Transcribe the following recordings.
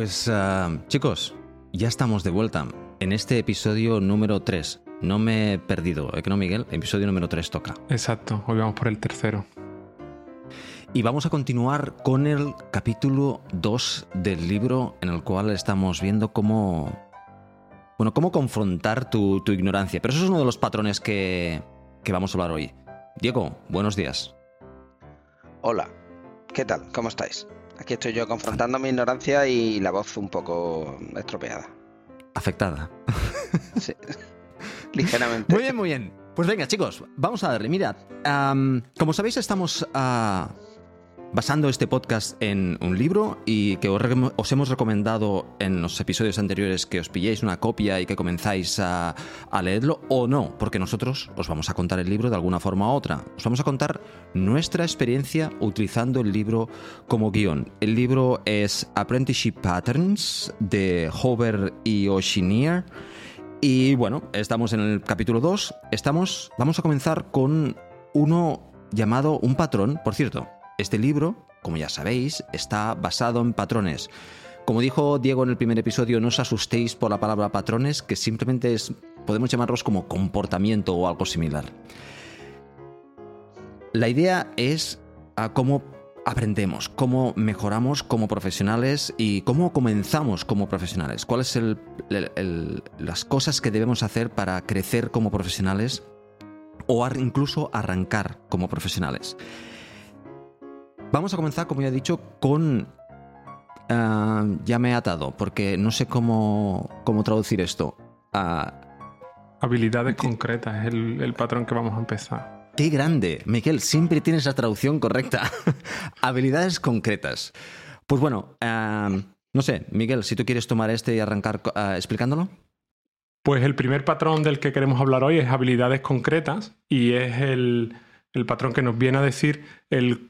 Pues uh, chicos, ya estamos de vuelta en este episodio número 3. No me he perdido, ¿eh no, Miguel? Episodio número 3 toca. Exacto, hoy vamos por el tercero. Y vamos a continuar con el capítulo 2 del libro en el cual estamos viendo cómo... Bueno, cómo confrontar tu, tu ignorancia. Pero eso es uno de los patrones que, que vamos a hablar hoy. Diego, buenos días. Hola, ¿qué tal? ¿Cómo estáis? Aquí estoy yo confrontando mi ignorancia y la voz un poco estropeada. Afectada. Sí, ligeramente. Muy bien, muy bien. Pues venga, chicos, vamos a darle. Mirad, como sabéis, estamos ah, basando este podcast en un libro y que os, hemos recomendado en los episodios anteriores que os pilléis una copia y que comenzáis a, leerlo o no, porque nosotros os vamos a contar el libro de alguna forma u otra. Os vamos a contar nuestra experiencia utilizando el libro como guion. El libro es Apprenticeship Patterns de Hover y Oshinier. Y bueno, estamos en el capítulo 2. Estamos, vamos a comenzar con uno llamado un patrón. Por cierto, este libro, como ya sabéis, está basado en patrones. Como dijo Diego en el primer episodio, no os asustéis por la palabra patrones, que simplemente es, podemos llamarlos como comportamiento o algo similar. La idea es a cómo aprendemos, cómo mejoramos como profesionales y cómo comenzamos como profesionales. ¿Cuáles son las cosas que debemos hacer para crecer como profesionales o incluso arrancar como profesionales? Vamos a comenzar, como ya he dicho, con... ah, ya me he atado, porque no sé cómo, cómo traducir esto. Ah, Habilidades concretas es el, el patrón que vamos a empezar. ¡Qué grande! Miguel, siempre tienes la traducción correcta. Habilidades concretas. Pues bueno, ah, no sé, Miguel, si tú quieres tomar este y arrancar explicándolo. Pues el primer patrón del que queremos hablar hoy es habilidades concretas y es el, el patrón que nos viene a decir el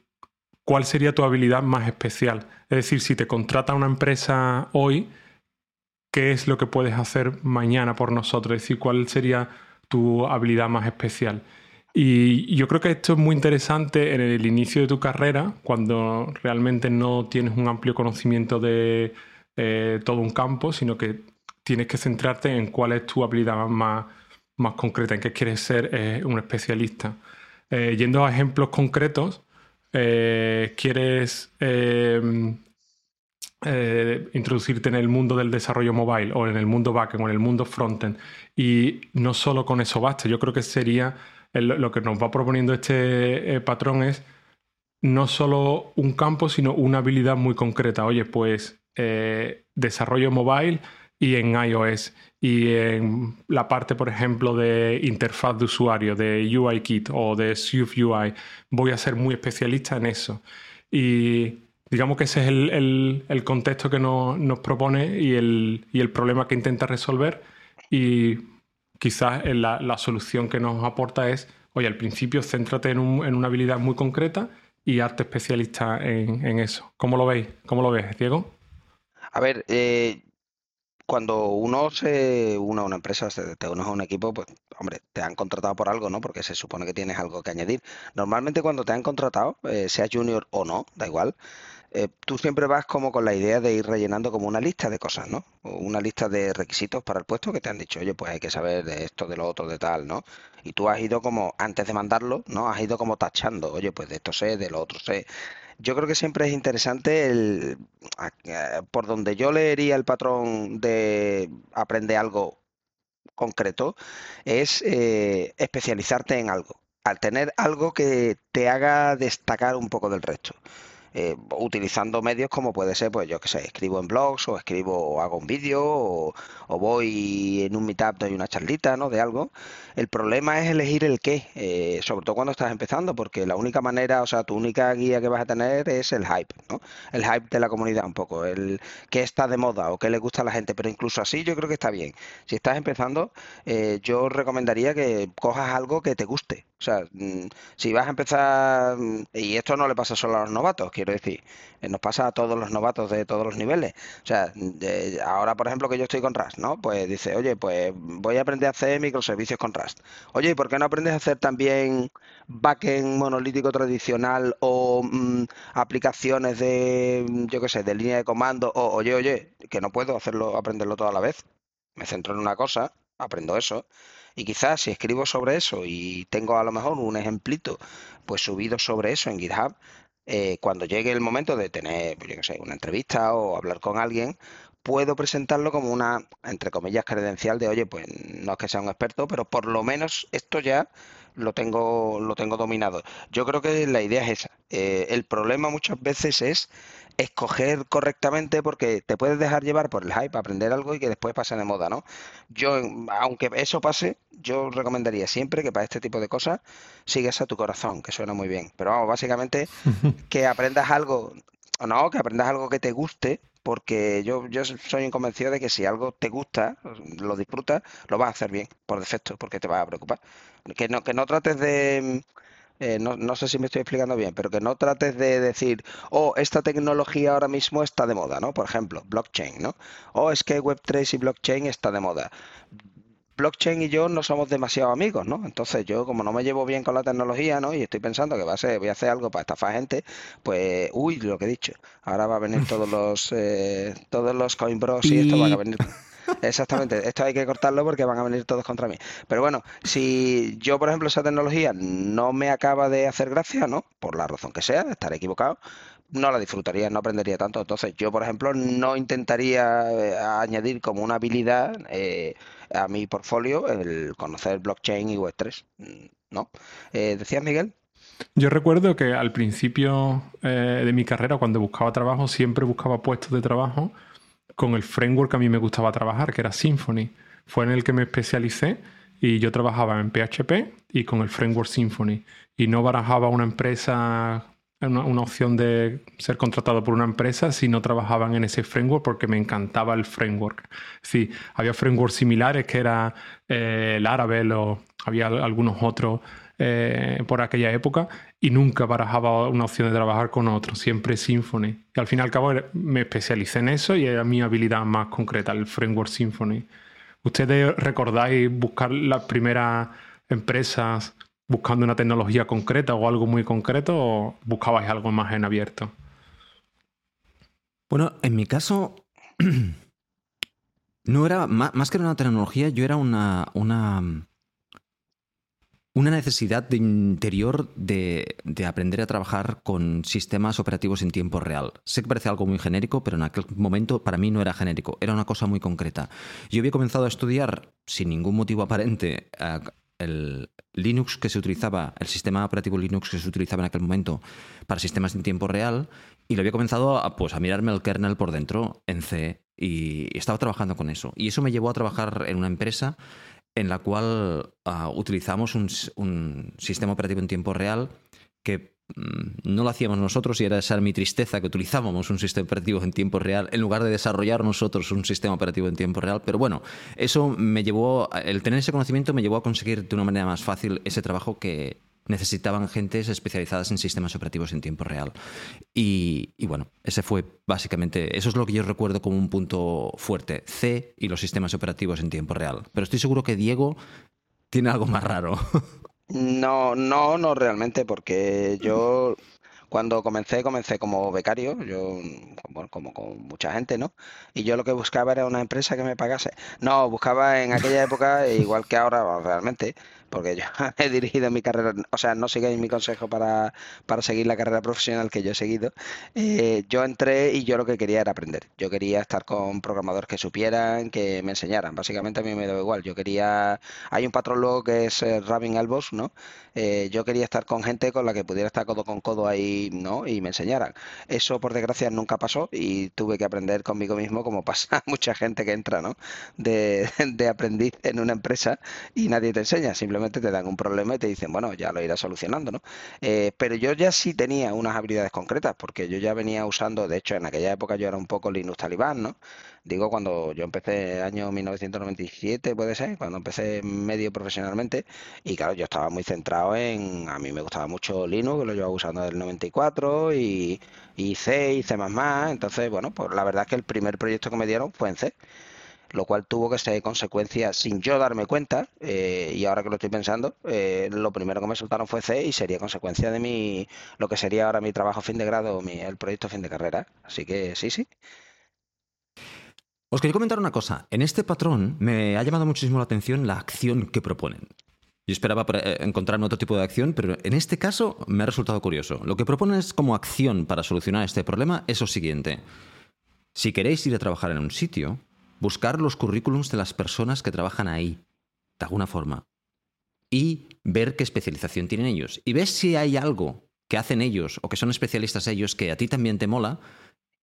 cuál sería tu habilidad más especial. Es decir, si te contrata una empresa hoy, ¿qué es lo que puedes hacer mañana por nosotros? Es decir, cuál sería tu habilidad más especial. Y yo creo que esto es muy interesante en el inicio de tu carrera, cuando realmente no tienes un amplio conocimiento de eh, todo un campo, sino que tienes que centrarte en cuál es tu habilidad más, más concreta, en qué quieres ser eh, un especialista. Eh, yendo a ejemplos concretos, eh, quieres eh, eh, introducirte en el mundo del desarrollo mobile o en el mundo backend o en el mundo frontend y no solo con eso basta. Yo creo que sería lo que nos va proponiendo este eh, patrón es no solo un campo, sino una habilidad muy concreta. Oye, pues desarrollo mobile y en iOS y en la parte, por ejemplo, de interfaz de usuario, de UIKit o de Swift UI, voy a ser muy especialista en eso. Y digamos que ese es el, el- contexto que nos, nos propone y el, y el problema que intenta resolver. Y quizás la, la solución que nos aporta es, oye, al principio céntrate en, un- en una habilidad muy concreta y arte especialista en, en eso. ¿Cómo lo veis? ¿Cómo lo ves, Diego? A ver, eh, cuando uno se une a una empresa, se- te unes a un equipo, pues, hombre, te han contratado por algo, ¿no? Porque se supone que tienes algo que añadir. Normalmente cuando te han contratado, eh, seas junior o no, da igual, eh, tú siempre vas como con la idea de ir rellenando como una lista de cosas, ¿no? Una lista de requisitos para el puesto que te han dicho, oye, pues hay que saber de esto, de lo otro, de tal, ¿no? Y tú has ido como, antes de mandarlo, ¿no? Has ido como tachando, oye, pues de esto sé, de lo otro sé. Yo creo que siempre es interesante el, eh, por donde yo leería el patrón de aprender algo concreto, es eh, especializarte en algo, al tener algo que te haga destacar un poco del resto. Eh, utilizando medios como puede ser, pues yo qué sé, escribo en blogs o escribo hago un vídeo o, o voy en un meetup, doy una charlita, ¿no? De algo. El problema es elegir el qué, eh, sobre todo cuando estás empezando, porque la única manera, o sea, tu única guía que vas a tener es el hype, ¿no? El hype de la comunidad un poco, el qué está de moda o qué le gusta a la gente, pero incluso así yo creo que está bien. Si estás empezando, eh, yo recomendaría que cojas algo que te guste, O sea, mm, si vas a empezar, mm, y esto no le pasa solo a los novatos, quiero decir, eh, nos pasa a todos los novatos de todos los niveles. O sea, ahora por ejemplo que yo estoy con Rust, ¿no? Pues dice, oye, pues voy a aprender a hacer microservicios con Rust. Oye, ¿y por qué no aprendes a hacer también backend monolítico tradicional o mm, aplicaciones de, yo qué sé, de línea de comando? O, oye, oye, que no puedo hacerlo, aprenderlo toda la vez. Me centro en una cosa, aprendo eso y quizás si escribo sobre eso y tengo a lo mejor un ejemplito pues subido sobre eso en GitHub, eh, cuando llegue el momento de tener, pues, yo qué sé, una entrevista o hablar con alguien, puedo presentarlo como una, entre comillas, credencial de, oye, pues no es que sea un experto, pero por lo menos esto ya lo tengo, lo tengo dominado. Yo creo que la idea es esa. Eh, el problema muchas veces es escoger correctamente porque te puedes dejar llevar por el hype, aprender algo y que después pase de moda, ¿no? Yo, aunque eso pase, yo recomendaría siempre que para este tipo de cosas sigas a tu corazón, que suena muy bien. Pero vamos, básicamente que aprendas algo, o no, que aprendas algo que te guste, porque yo, yo soy convencido de que si algo te gusta, lo disfrutas, lo vas a hacer bien, por defecto, porque te vas a preocupar. Que no, que no trates de eh, no, no, sé si me estoy explicando bien, pero que no trates de decir, oh, esta tecnología ahora mismo está de moda, ¿no? Por ejemplo, blockchain, ¿no? O oh, es que Web3 y blockchain está de moda. Blockchain y yo no somos demasiado amigos, ¿no? Entonces yo, como no me llevo bien con la tecnología, ¿no? Y estoy pensando que va a ser, voy a hacer algo para estafar gente, pues, uy, lo que he dicho. Ahora va a venir todos los, eh, todos los Coinbros y esto van a venir. Exactamente, esto hay que cortarlo porque van a venir todos contra mí. Pero bueno, si yo, por ejemplo, esa tecnología no me acaba de hacer gracia, ¿no? Por la razón que sea, estaré equivocado, no la disfrutaría, no aprendería tanto. Entonces, yo, por ejemplo, no intentaría eh, añadir como una habilidad eh, a mi portfolio el conocer blockchain y Web3, ¿no? Eh, ¿Decías, Miguel? Yo recuerdo que al principio de mi carrera, cuando buscaba trabajo, siempre buscaba puestos de trabajo con el framework que a mí me gustaba trabajar, que era Symfony. Fue en el que me especialicé y yo trabajaba en PHP y con el framework Symfony. Y no barajaba una empresa, una, opción de ser contratado por una empresa si no trabajaban en ese framework porque me encantaba el framework. Sí, había frameworks similares que era eh, el Laravel o había algunos otros eh, por aquella época y nunca barajaba una opción de trabajar con otro, siempre Symfony. Y al fin y al cabo me especialicé en eso y era mi habilidad más concreta, el framework Symfony. ¿Ustedes recordáis buscar las primeras empresas buscando una tecnología concreta o algo muy concreto o buscabais algo más en abierto? Bueno, en mi caso, no era más, que una tecnología, yo era una, una necesidad de interior de, aprender a trabajar con sistemas operativos en tiempo real. Sé que parece algo muy genérico, pero en aquel momento para mí no era genérico, era una cosa muy concreta. Yo había comenzado a estudiar sin ningún motivo aparente eh, el Linux que se utilizaba, el sistema operativo Linux que se utilizaba en aquel momento para sistemas en tiempo real, y lo había comenzado a, pues, a mirarme el kernel por dentro en C y estaba trabajando con eso. Y eso me llevó a trabajar en una empresa en la cual ah, utilizamos un, sistema operativo en tiempo real que no lo hacíamos nosotros y era esa mi tristeza que utilizábamos un sistema operativo en tiempo real en lugar de desarrollar nosotros un sistema operativo en tiempo real. Pero bueno, eso me llevó, el tener ese conocimiento me llevó a conseguir de una manera más fácil ese trabajo que, necesitaban gentes especializadas en sistemas operativos en tiempo real. Y, bueno, ese fue básicamente, eso es lo que yo recuerdo como un punto fuerte, C y los sistemas operativos en tiempo real. Pero estoy seguro que Diego tiene algo más raro. No, no, no realmente, porque yo cuando comencé, comencé como becario, yo, como con mucha gente, ¿no? Y yo lo que buscaba era una empresa que me pagase. No, buscaba en aquella época, igual que ahora realmente, porque yo he dirigido mi carrera, o sea, no sigáis mi consejo para, para seguir la carrera profesional que yo he seguido. Eh, yo entré y yo lo que quería era aprender. Yo quería estar con programadores que supieran, que me enseñaran. Básicamente a mí me da igual. Yo quería, hay un patrón luego que es eh, Rabin Albos, ¿no? Eh, yo quería estar con gente con la que pudiera estar codo con codo ahí, ¿no? Y me enseñaran. Eso, por desgracia, nunca pasó y tuve que aprender conmigo mismo, como pasa mucha gente que entra, ¿no? De, de aprendiz en una empresa y nadie te enseña. Simplemente te dan un problema y te dicen, bueno, ya lo irás solucionando, ¿no? Eh, pero yo ya sí tenía unas habilidades concretas, porque yo ya venía usando, de hecho, en aquella época yo era un poco Linux talibán, ¿no? Digo, cuando yo empecé año 1997, puede ser, cuando empecé medio profesionalmente, y claro, yo estaba muy centrado en, a mí me gustaba mucho Linux, lo llevaba usando desde el 94, y, y C y C++, entonces, bueno, pues la verdad es que el primer proyecto que me dieron fue en C lo cual tuvo que ser consecuencia sin yo darme cuenta, eh, y ahora que lo estoy pensando, eh, lo primero que me soltaron fue C y sería consecuencia de mi, lo que sería ahora mi trabajo fin de grado, mi, el proyecto fin de carrera. Así que sí, sí. Os quería comentar una cosa. En este patrón me ha llamado muchísimo la atención la acción que proponen. Yo esperaba eh, encontrar otro tipo de acción, pero en este caso me ha resultado curioso. Lo que proponen como acción para solucionar este problema es lo siguiente. Si queréis ir a trabajar en un sitio, buscar los currículums de las personas que trabajan ahí, de alguna forma, y ver qué especialización tienen ellos. Y ves si hay algo que hacen ellos o que son especialistas ellos que a ti también te mola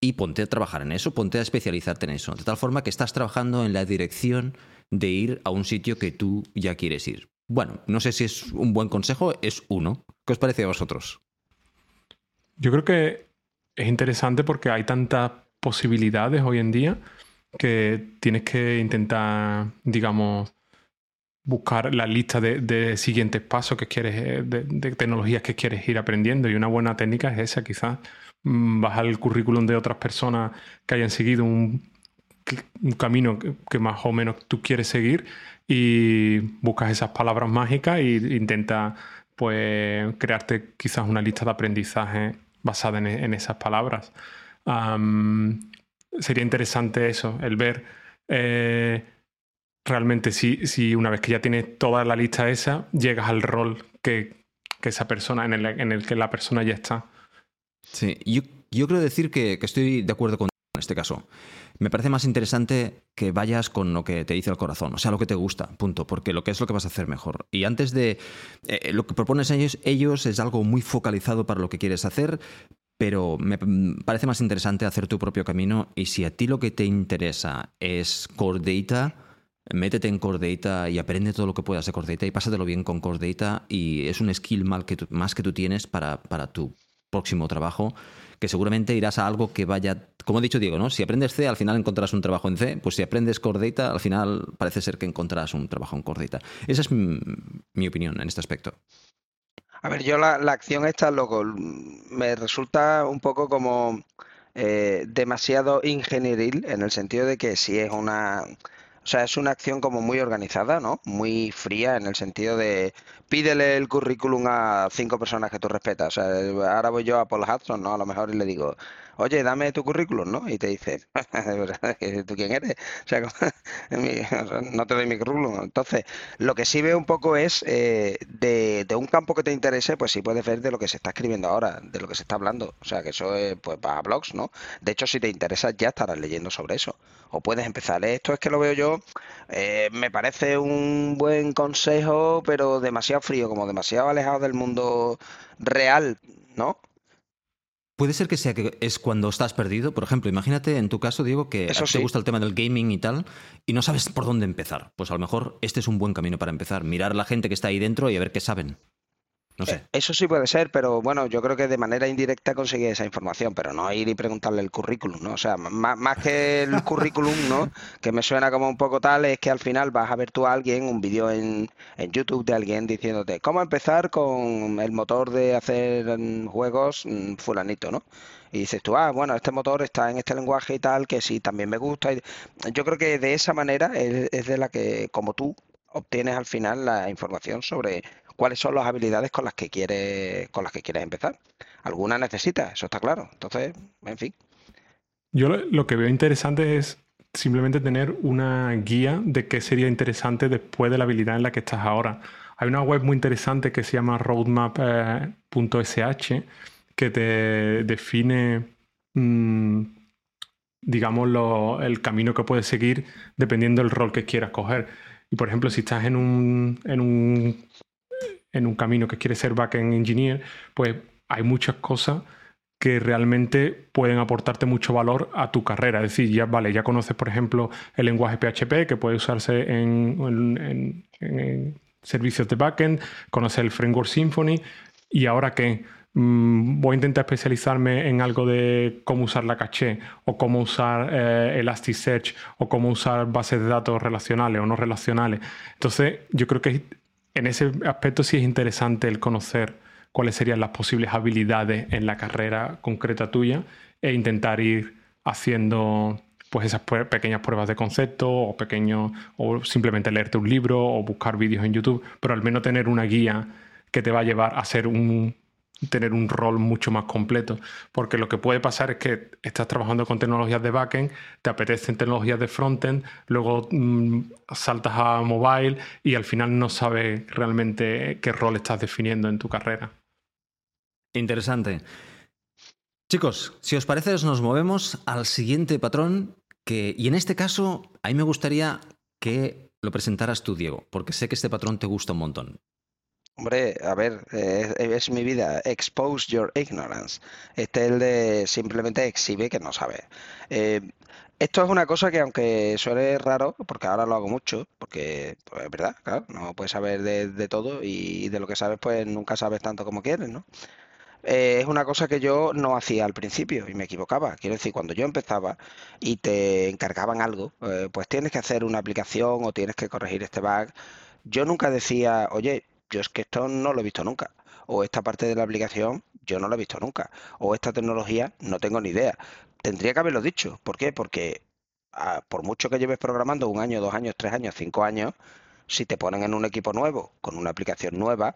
y ponte a trabajar en eso, ponte a especializarte en eso, de tal forma que estás trabajando en la dirección de ir a un sitio que tú ya quieres ir. Bueno, no sé si es un buen consejo, es uno. ¿Qué os parece a vosotros? Yo creo que es interesante porque hay tantas posibilidades hoy en día que tienes que intentar, digamos, buscar la lista de, siguientes pasos que quieres, eh, de, tecnologías que quieres ir aprendiendo. Y una buena técnica es esa, quizás mm, bajar el currículum de otras personas que hayan seguido un, camino que, más o menos tú quieres seguir y buscas esas palabras mágicas e intenta pues crearte quizás una lista de aprendizaje basada en, esas palabras sería interesante eso, el ver eh, realmente si, si, una vez que ya tienes toda la lista esa, llegas al rol que, esa persona, en el, en el, que la persona ya está. Sí, yo, yo quiero decir que, estoy de acuerdo con en este caso. Me parece más interesante que vayas con lo que te dice el corazón, o sea, lo que te gusta, punto, porque lo que es lo que vas a hacer mejor. Y antes de eh, lo que propones ellos, ellos es algo muy focalizado para lo que quieres hacer, pero me parece más interesante hacer tu propio camino y si a ti lo que te interesa es Core Data, métete en Core Data y aprende todo lo que puedas de Core Data y pásatelo bien con Core Data y es un skill más que tú, más que tú tienes para, para tu próximo trabajo que seguramente irás a algo que vaya, como ha dicho Diego, ¿no? Si aprendes C, al final encontrarás un trabajo en C, pues si aprendes Core Data, al final parece ser que encontrarás un trabajo en Core Data. Esa es mi opinión en este aspecto. A ver, yo la, acción esta, loco, me resulta un poco como eh, demasiado ingenieril en el sentido de que si es una... O sea, es una acción como muy organizada, ¿no? Muy fría en el sentido de pídele el currículum a cinco personas que tú respetas. O sea, ahora voy yo a Paul Hudson, ¿no? A lo mejor y le digo, oye, dame tu currículum, ¿no? Y te dice, ¿tú quién eres? O sea, no te doy mi currículum. Entonces, lo que sí veo un poco es eh, de, un campo que te interese, pues sí puedes ver de lo que se está escribiendo ahora, de lo que se está hablando. O sea, que eso es pues para blogs, ¿no? De hecho, si te interesa, ya estarás leyendo sobre eso. O puedes empezar. Esto es que lo veo yo, eh, me parece un buen consejo, pero demasiado frío, como demasiado alejado del mundo real, ¿no? Puede ser que sea que es cuando estás perdido. Por ejemplo, imagínate en tu caso, Diego, que te gusta el tema del gaming y tal, y no sabes por dónde empezar. Pues a lo mejor este es un buen camino para empezar. Mirar a la gente que está ahí dentro y a ver qué saben. No sé. Eh, eso sí puede ser, pero bueno, yo creo que de manera indirecta conseguí esa información, pero no ir y preguntarle el currículum, ¿no? O sea, más, que el currículum, ¿no? Que me suena como un poco tal, es que al final vas a ver tú a alguien, un vídeo en, en YouTube de alguien diciéndote cómo empezar con el motor de hacer mm, juegos mm, fulanito, ¿no? Y dices tú, ah, bueno, este motor está en este lenguaje y tal, que sí, también me gusta. Yo creo que de esa manera es de la que, como tú, obtienes al final la información sobre cuáles son las habilidades con las que quieres, con las que quieres empezar. Algunas necesitas, eso está claro. Entonces, en fin. Yo lo que veo interesante es simplemente tener una guía de qué sería interesante después de la habilidad en la que estás ahora. Hay una web muy interesante que se llama roadmap.sh que te define, mm, digamos, el camino que puedes seguir dependiendo del rol que quieras coger. Y por ejemplo, si estás en un, en un en un camino que quiere ser backend engineer, pues hay muchas cosas que realmente pueden aportarte mucho valor a tu carrera. Es decir, ya vale, ya conoces, por ejemplo, el lenguaje PHP que puede usarse en, servicios de backend, conocer el framework Symfony y ahora que mm, voy a intentar especializarme en algo de cómo usar la caché o cómo usar eh, Elasticsearch o cómo usar bases de datos relacionales o no relacionales. Entonces, yo creo que en ese aspecto sí es interesante el conocer cuáles serían las posibles habilidades en la carrera concreta tuya e intentar ir haciendo pues esas pequeñas pruebas de concepto o pequeños o simplemente leerte un libro o buscar vídeos en YouTube, pero al menos tener una guía que te va a llevar a ser un tener un rol mucho más completo, porque lo que puede pasar es que estás trabajando con tecnologías de backend, te apetecen tecnologías de frontend, luego mm, saltas a mobile y al final no sabes realmente qué rol estás definiendo en tu carrera. Interesante. Chicos, si os parece, nos movemos al siguiente patrón que, y en este caso, a mí me gustaría que lo presentaras tú, Diego, porque sé que este patrón te gusta un montón. Hombre, a ver, es, mi vida. Expose your ignorance. Este es el de simplemente exhibe que no sabe. Eh, esto es una cosa que aunque suene raro, porque ahora lo hago mucho, porque pues, es verdad, claro, no puedes saber de, todo y de lo que sabes pues nunca sabes tanto como quieres, ¿no? Eh, es una cosa que yo no hacía al principio y me equivocaba. Quiero decir, cuando yo empezaba y te encargaban algo, eh, pues tienes que hacer una aplicación o tienes que corregir este bug, yo nunca decía, oye, yo es que esto no lo he visto nunca. O esta parte de la aplicación yo no lo he visto nunca. O esta tecnología no tengo ni idea. Tendría que haberlo dicho. ¿Por qué? Porque por mucho que lleves programando un año, dos años, tres años, cinco años, si te ponen en un equipo nuevo, con una aplicación nueva,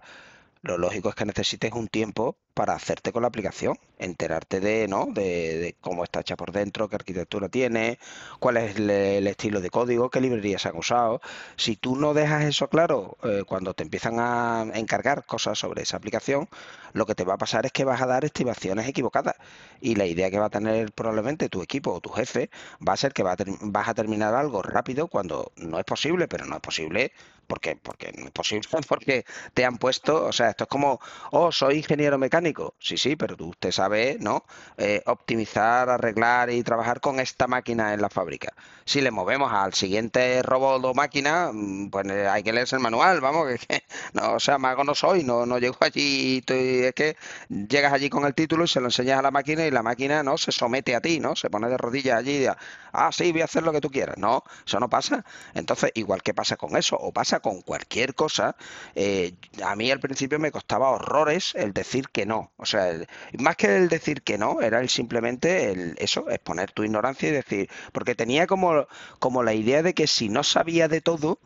lo lógico es que necesites un tiempo para hacerte con la aplicación, enterarte de, ¿no? de, cómo está hecha por dentro, qué arquitectura tiene, cuál es el, estilo de código, qué librerías han usado. Si tú no dejas eso claro eh, cuando te empiezan a encargar cosas sobre esa aplicación, lo que te va a pasar es que vas a dar estimaciones equivocadas. Y la idea que va a tener probablemente tu equipo o tu jefe va a ser que vas a terminar algo rápido cuando no es posible, pero no es posible porque, porque no es posible, porque te han puesto, o sea, esto es como, oh, soy ingeniero mecánico. Sí, sí, pero tú, usted sabe, ¿no? Eh, optimizar, arreglar y trabajar con esta máquina en la fábrica. Si le movemos al siguiente robot o máquina, mm, pues eh, hay que leerse el manual, vamos, que, no, o sea, mago no soy, no, no llego allí, es que llegas allí con el título y se lo enseñas a la máquina y la máquina, ¿no? Se somete a ti, ¿no? Se pone de rodillas allí y ah, sí, voy a hacer lo que tú quieras. No, eso no pasa. Entonces, igual que pasa con eso, o pasa con cualquier cosa, eh, a mí al principio me costaba horrores el decir que no. O sea, más que el decir que no, era el simplemente el, eso, exponer tu ignorancia y decir, porque tenía como, como la idea de que si no sabía de todo,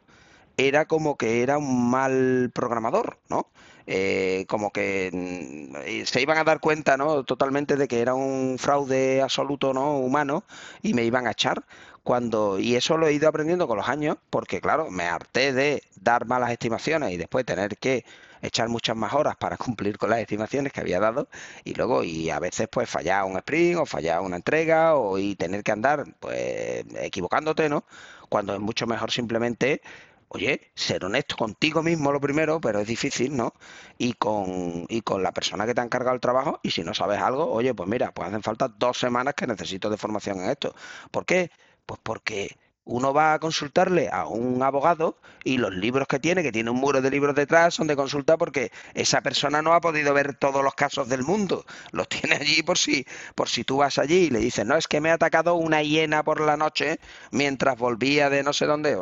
era como que era un mal programador, ¿no? Eh, como que mm, se iban a dar cuenta, ¿no? Totalmente de que era un fraude absoluto, ¿no? Humano y me iban a echar cuando y eso lo he ido aprendiendo con los años, porque claro, me harté de dar malas estimaciones y después tener que echar muchas más horas para cumplir con las estimaciones que había dado y luego y a veces pues fallar un sprint o fallar una entrega o y tener que andar pues equivocándote, ¿no? Cuando es mucho mejor simplemente oye, ser honesto contigo mismo lo primero, pero es difícil, ¿no? Y con, y con la persona que te ha encargado el trabajo, y si no sabes algo, oye, pues mira, pues hacen falta dos semanas que necesito de formación en esto. ¿Por qué? Pues porque uno va a consultarle a un abogado y los libros que tiene, que tiene un muro de libros detrás, son de consulta porque esa persona no ha podido ver todos los casos del mundo. Los tiene allí por si, por si tú vas allí y le dices, no, es que me ha atacado una hiena por la noche mientras volvía de no sé dónde.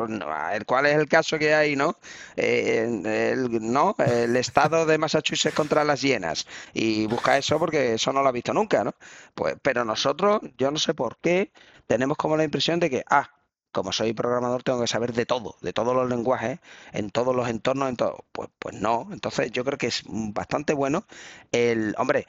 ¿Cuál es el caso que hay, no? Eh, el, no, el estado de Massachusetts contra las hienas. Y busca eso porque eso no lo ha visto nunca, ¿no? Pues, pero nosotros, yo no sé por qué, tenemos como la impresión de que, ah, como soy programador tengo que saber de todo, de todos los lenguajes, en todos los entornos, en todo. Pues, pues no. Entonces yo creo que es bastante bueno el, hombre,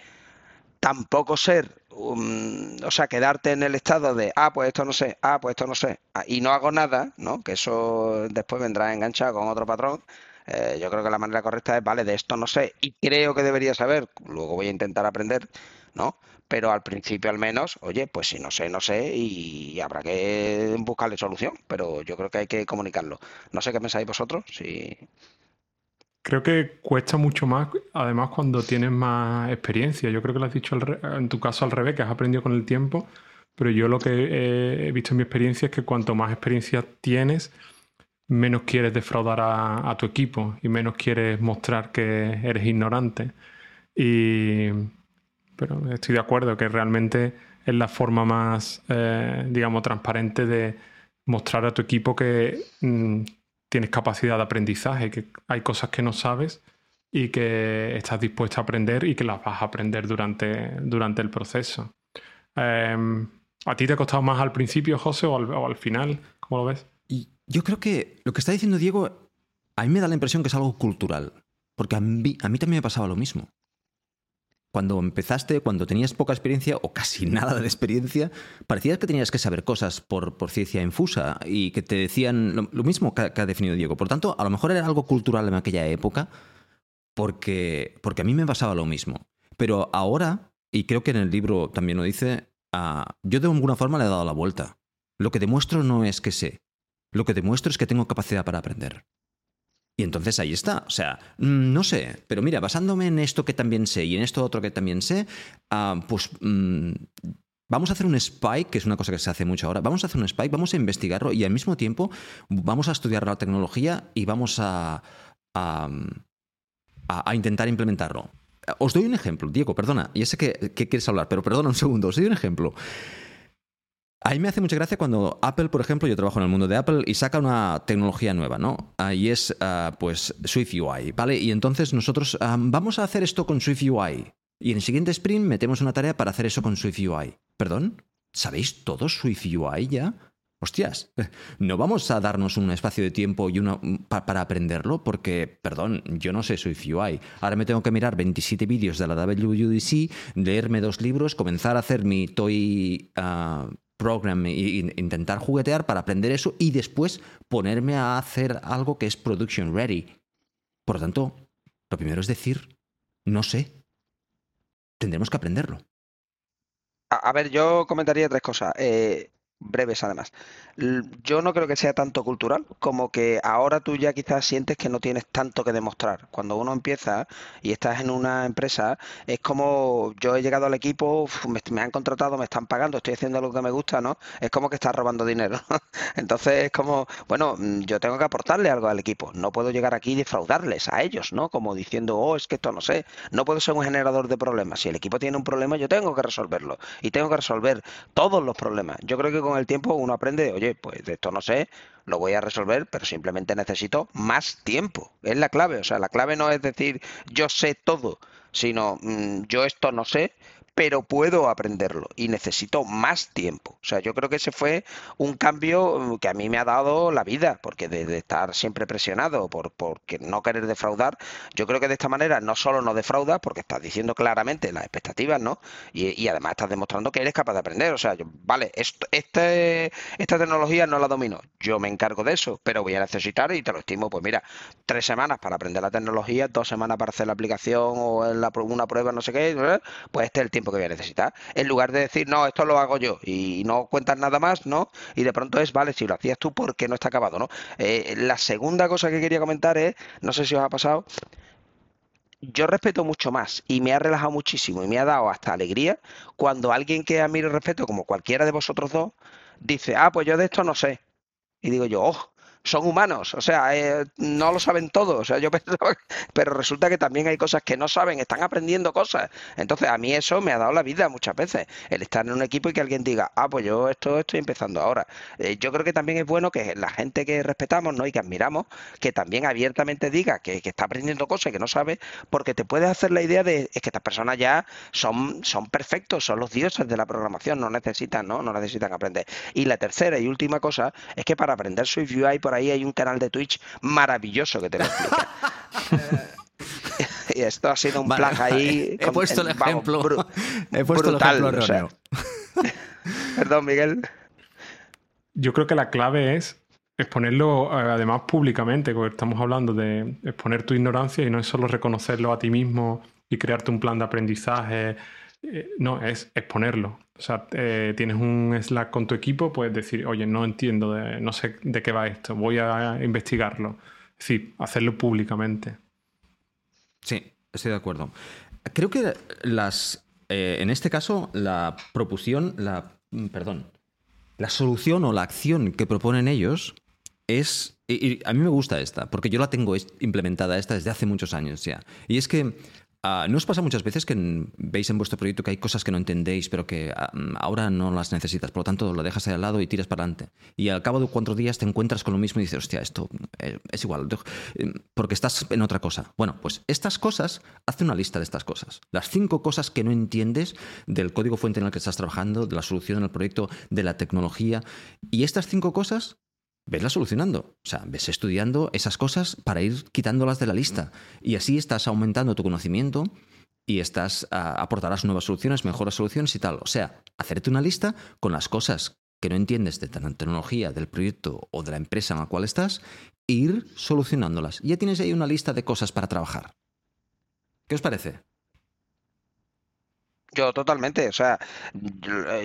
tampoco ser, um, o sea, quedarte en el estado de, ah, pues esto no sé, ah, pues esto no sé, ah, y no hago nada, ¿no? Que eso después vendrá enganchado con otro patrón. Eh, yo creo que la manera correcta es, vale, de esto no sé, y creo que debería saber, luego voy a intentar aprender, ¿no? pero al principio al menos, oye, pues si no sé, no sé y habrá que buscarle solución, pero yo creo que hay que comunicarlo. No sé qué pensáis vosotros, si... Creo que cuesta mucho más, además, cuando tienes más experiencia. Yo creo que lo has dicho en tu caso al revés, que has aprendido con el tiempo, pero yo lo que he visto en mi experiencia es que cuanto más experiencia tienes, menos quieres defraudar a, tu equipo y menos quieres mostrar que eres ignorante. Y, pero estoy de acuerdo que realmente es la forma más, eh, digamos, transparente de mostrar a tu equipo que mm, tienes capacidad de aprendizaje, que hay cosas que no sabes y que estás dispuesto a aprender y que las vas a aprender durante, durante el proceso. Em, ¿A ti te ha costado más al principio, José, o al, final? ¿Cómo lo ves? Y yo creo que lo que está diciendo Diego, a mí me da la impresión que es algo cultural. Porque a mí, a mí también me pasaba lo mismo. Cuando empezaste, cuando tenías poca experiencia o casi nada de experiencia, parecía que tenías que saber cosas por, ciencia infusa y que te decían lo, mismo que, que, ha definido Diego. Por tanto, a lo mejor era algo cultural en aquella época, porque, porque a mí me pasaba lo mismo. Pero ahora, y creo que en el libro también lo dice, uh, yo de alguna forma le he dado la vuelta. Lo que demuestro no es que sé, lo que demuestro es que tengo capacidad para aprender. Y entonces ahí está. O sea, mm, no sé, pero mira, basándome en esto que también sé y en esto otro que también sé, uh, pues mm, vamos a hacer un spike, que es una cosa que se hace mucho ahora. Vamos a hacer un spike, vamos a investigarlo y al mismo tiempo vamos a estudiar la tecnología y vamos a, a, intentar implementarlo. Os doy un ejemplo, Diego, perdona, ya sé que, quieres hablar, pero perdona un segundo, os doy un ejemplo. A mí me hace mucha gracia cuando Apple, por ejemplo, yo trabajo en el mundo de Apple y saca una tecnología nueva, ¿no? y es, uh, pues, SwiftUI, ¿vale? Y entonces nosotros vamos a hacer esto con SwiftUI. Y en el siguiente sprint metemos una tarea para hacer eso con SwiftUI. ¿Perdón? ¿Sabéis todo SwiftUI ya? hostias, no vamos a darnos un espacio de tiempo y una, para aprenderlo porque, perdón, yo no sé, soy UI. Ahora me tengo que mirar 27 vídeos de la WWDC, leerme dos libros, comenzar a hacer mi toy ah, program e, intentar juguetear para aprender eso y después ponerme a hacer algo que es production ready. Por lo tanto, lo primero es decir, no sé. Tendremos que aprenderlo. A, ver, yo comentaría tres cosas. Eh, breves además. Yo no creo que sea tanto cultural como que ahora tú ya quizás sientes que no tienes tanto que demostrar. Cuando uno empieza y estás en una empresa, es como yo he llegado al equipo, me, han contratado, me están pagando, estoy haciendo algo que me gusta, ¿no? Es como que estás robando dinero. Entonces es como, bueno, mm, yo tengo que aportarle algo al equipo. No puedo llegar aquí y defraudarles a ellos, ¿no? Como diciendo, oh, es que esto no sé. No puedo ser un generador de problemas. Si el equipo tiene un problema, yo tengo que resolverlo. Y tengo que resolver todos los problemas. Yo creo que con el tiempo uno aprende, oye, pues esto no sé, lo voy a resolver, pero simplemente necesito más tiempo. Es la clave. O sea, la clave no es decir yo sé todo, sino mm, yo esto no sé, pero puedo aprenderlo y necesito más tiempo. O sea, yo creo que ese fue un cambio mm, que a mí me ha dado la vida, porque de, estar siempre presionado por, no querer defraudar, yo creo que de esta manera no solo no defraudas, porque estás diciendo claramente las expectativas, ¿no? Y, además estás demostrando que eres capaz de aprender. O sea, vale, esto, este, esta tecnología no la domino, yo me encargo de eso, pero voy a necesitar, y te lo estimo, pues mira, tres semanas para aprender la tecnología, dos semanas para hacer la aplicación o en la, una prueba, no sé qué, pues este es el tiempo que voy a necesitar. En lugar de decir, no, esto lo hago yo y no cuentas nada más, ¿no? Y de pronto es, vale, si lo hacías tú, porque no está acabado, no? Eh, la segunda cosa que quería comentar es, no sé si os ha pasado, yo respeto mucho más y me ha relajado muchísimo y me ha dado hasta alegría cuando alguien que admiro y respeto, como cualquiera de vosotros dos, dice, ah, pues yo de esto no sé. Y digo yo, oh, son humanos, o sea, eh, no lo saben todo, o sea, yo pero resulta que también hay cosas que no saben, están aprendiendo cosas. Entonces, a mí eso me ha dado la vida muchas veces, el estar en un equipo y que alguien diga, ah, pues yo esto estoy empezando ahora. Eh, yo creo que también es bueno que la gente que respetamos ¿no? y que admiramos, que también abiertamente diga que, está aprendiendo cosas y que no sabe, porque te puedes hacer la idea de es que estas personas ya son, son perfectos, son los dioses de la programación, no necesitan, ¿no? No necesitan aprender. Y la tercera y última cosa es que para aprender SwiftUI, por ahí hay un canal de Twitch maravilloso que te lo explica. y esto ha sido un plan ahí. He puesto el ejemplo. he puesto brutal, el ejemplo Perdón, Miguel. Yo creo que la clave es exponerlo eh, además públicamente, porque estamos hablando de exponer tu ignorancia y no es solo reconocerlo a ti mismo y crearte un plan de aprendizaje eh, no, es exponerlo. O sea, eh, tienes un Slack con tu equipo, puedes decir, oye, no entiendo, no sé de qué va esto, voy a investigarlo. Es decir, hacerlo públicamente. Sí, estoy de acuerdo. Creo que las. Eh, en este caso, la proposición, la. Mm, perdón. La solución o la acción que proponen ellos es, y, a mí me gusta esta, porque yo la tengo implementada esta desde hace muchos años ya. Y es que Ah, ¿No os pasa muchas veces que veis en vuestro proyecto que hay cosas que no entendéis, pero que ah, ahora no las necesitas? Por lo tanto, lo dejas ahí al lado y tiras para adelante. Y al cabo de cuatro días te encuentras con lo mismo y dices, hostia, esto eh, es igual, eh, porque estás en otra cosa. Bueno, pues estas cosas, haz una lista de estas cosas. Las cinco cosas que no entiendes del código fuente en el que estás trabajando, de la solución en el proyecto, de la tecnología. Y estas cinco cosas veslas solucionando. O sea, ves estudiando esas cosas para ir quitándolas de la lista. Y así estás aumentando tu conocimiento y estás ah, aportarás nuevas soluciones, mejores soluciones y tal. O sea, hacerte una lista con las cosas que no entiendes de la tecnología, del proyecto o de la empresa en la cual estás, e ir solucionándolas. Ya tienes ahí una lista de cosas para trabajar. ¿Qué os parece? Yo totalmente, o sea,